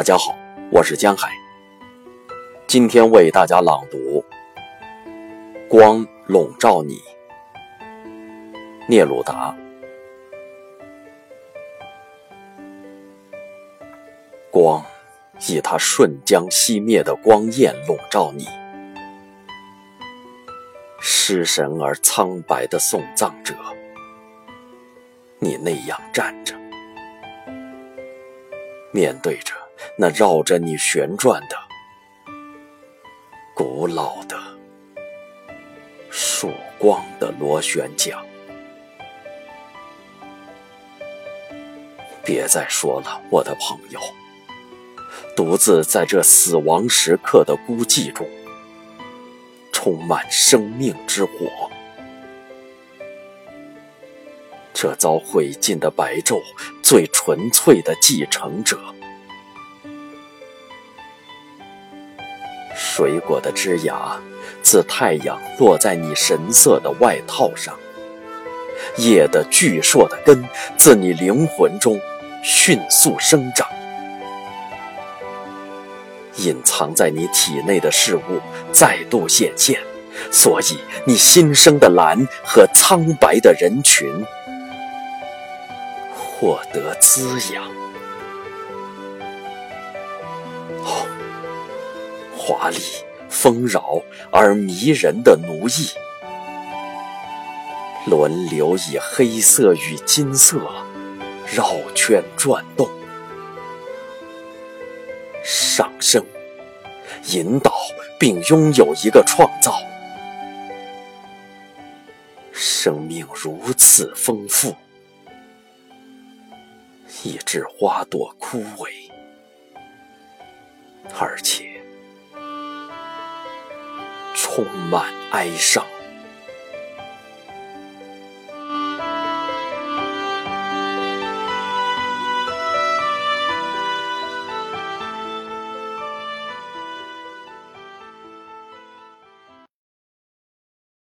大家好，我是江海。今天为大家朗读《光笼罩你》，聂鲁达。光以它瞬将熄灭的光焰笼罩你，失神而苍白的送葬者，你那样站着，面对着那绕着你旋转的古老的曙光的螺旋桨。别再说了，我的朋友。独自在这死亡时刻的孤寂中，充满生命之火。这遭毁尽的白昼，最纯粹的继承者。水果的枝芽自太阳落在你神色的外套上，叶的巨硕的根自你灵魂中迅速生长。隐藏在你体内的事物再度显现，所以你新生的蓝和苍白的人群获得滋养。哦，华丽、丰饶而迷人的奴役，轮流以黑色与金色绕圈转动。上升，引导并拥有一个创造。生命如此丰富，以致花朵枯萎，而且充满哀伤。